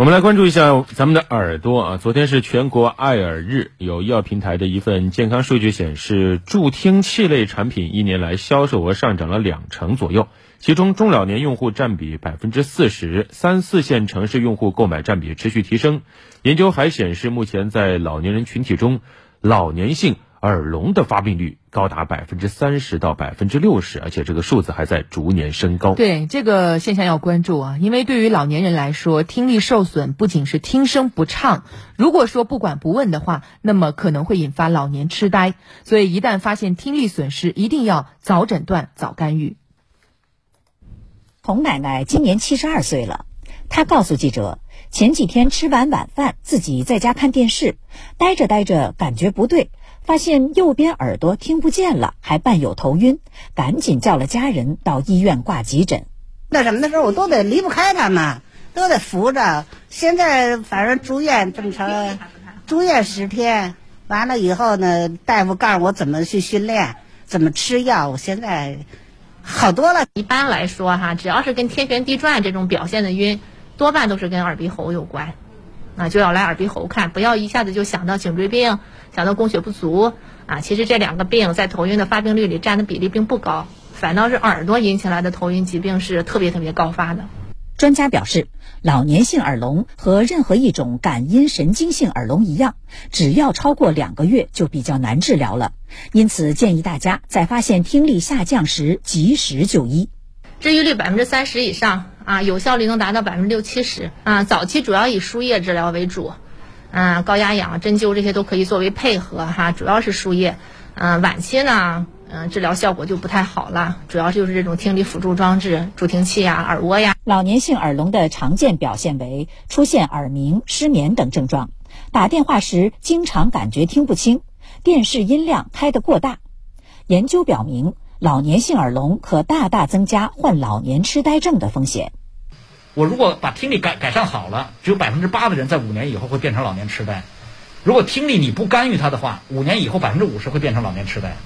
我们来关注一下咱们的耳朵啊！昨天是全国爱耳日，有医药平台的一份健康数据显示，助听器类产品一年来销售额上涨了两成左右，其中中老年用户占比百分之四十，三四线城市用户购买占比持续提升。研究还显示，目前在老年人群体中，老年性。耳聋的发病率高达百分之三十到百分之六十，而且这个数字还在逐年升高。对这个现象要关注啊，因为对于老年人来说，听力受损不仅是听声不畅，如果说不管不问的话，那么可能会引发老年痴呆。所以一旦发现听力损失，一定要早诊断、早干预。童奶奶今年七十二岁了，她告诉记者，前几天吃完晚饭，自己在家看电视，呆着呆着感觉不对。发现右边耳朵听不见了，还伴有头晕，赶紧叫了家人到医院挂急诊。那什么的时候，我都得离不开他们，都得扶着。现在反正住院这么长，住院十天，完了以后呢，大夫告诉我怎么去训练，怎么吃药。我现在好多了。一般来说哈，只要是跟天旋地转这种表现的晕，多半都是跟耳鼻喉有关。啊，就要来耳鼻喉看，不要一下子就想到颈椎病，想到供血不足啊。其实这两个病在头晕的发病率里占的比例并不高，反倒是耳朵引起来的头晕疾病是特别特别高发的。专家表示，老年性耳聋和任何一种感音神经性耳聋一样，只要超过两个月就比较难治疗了。因此，建议大家在发现听力下降时及时就医。治愈率百分之三十以上。啊，有效率能达到百分之六七十啊！早期主要以输液治疗为主，嗯，高压氧、针灸这些都可以作为配合哈，主要是输液。嗯，晚期呢，嗯，治疗效果就不太好了，主要就是这种听力辅助装置、助听器呀、耳蜗呀。老年性耳聋的常见表现为出现耳鸣、失眠等症状，打电话时经常感觉听不清，电视音量开得过大。研究表明，老年性耳聋可大大增加患老年痴呆症的风险。我如果把听力改改善好了，只有百分之八的人在五年以后会变成老年痴呆。如果听力你不干预它的话，五年以后百分之五十会变成老年痴呆。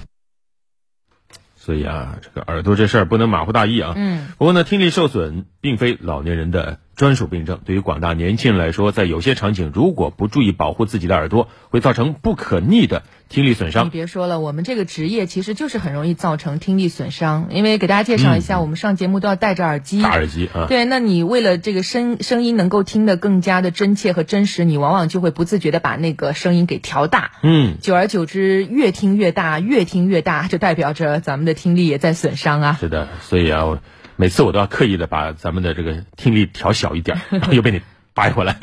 所以啊，这个耳朵这事儿不能马虎大意啊。嗯。不过呢，听力受损并非老年人的。专属病症对于广大年轻人来说，在有些场景，如果不注意保护自己的耳朵，会造成不可逆的听力损伤。你别说了，我们这个职业其实就是很容易造成听力损伤。因为给大家介绍一下，我们上节目都要戴着耳机。戴耳机啊。对，那你为了这个声声音能够听得更加的真切和真实，你往往就会不自觉的把那个声音给调大。嗯。久而久之，越听越大，越听越大，就代表着咱们的听力也在损伤啊。是的，所以啊。每次我都要刻意的把咱们的这个听力调小一点，然后又被你掰回来。